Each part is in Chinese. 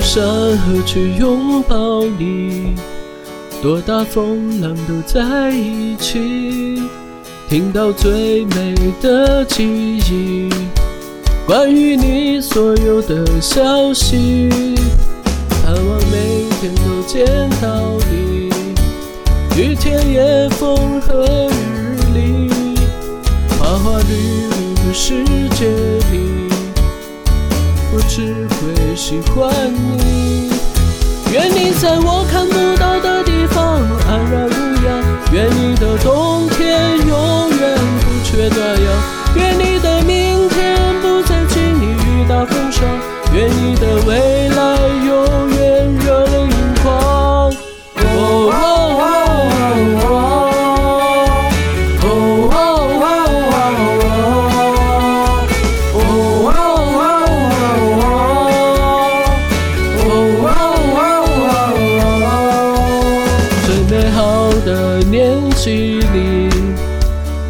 山河去拥抱你，多大风浪都在一起。听到最美的记忆，关于你所有的消息，盼望每天都见到你。雨天也风和日丽，花花绿绿的世界，只会喜欢你。愿你在我看不到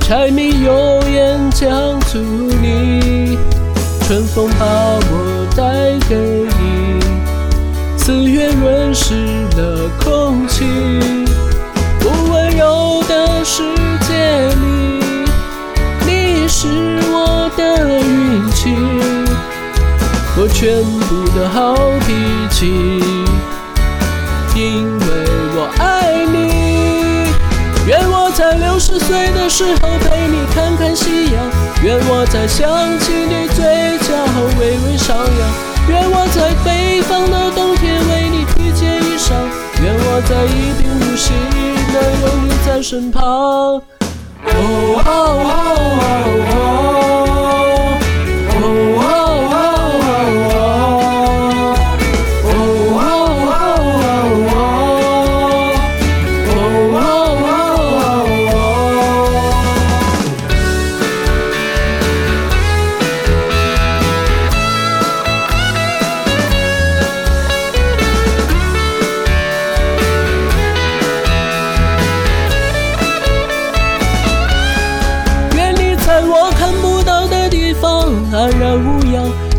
柴米油盐酱醋你，春风把我带给你，四月润湿了空气，不温柔的世界里，你是我的运气，我全部的好脾气。时候陪你看看夕阳，愿我在想起你嘴角微微上扬，愿我在北方的冬天为你披件衣裳，愿我在一贫如洗能有你在身旁。哦哦哦哦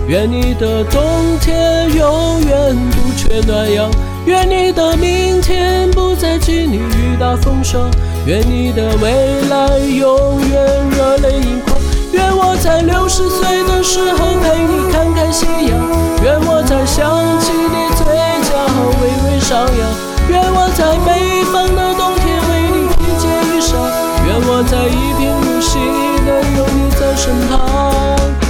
愿你的冬天永远不缺暖阳愿你的明天不再经历雨打风霜愿你的未来永远热泪盈眶。愿我在六十岁的时候陪你看看夕阳愿我在想起你嘴角微微上扬愿我在北方的冬天为你披件衣裳愿我在一贫如洗能有你在身旁。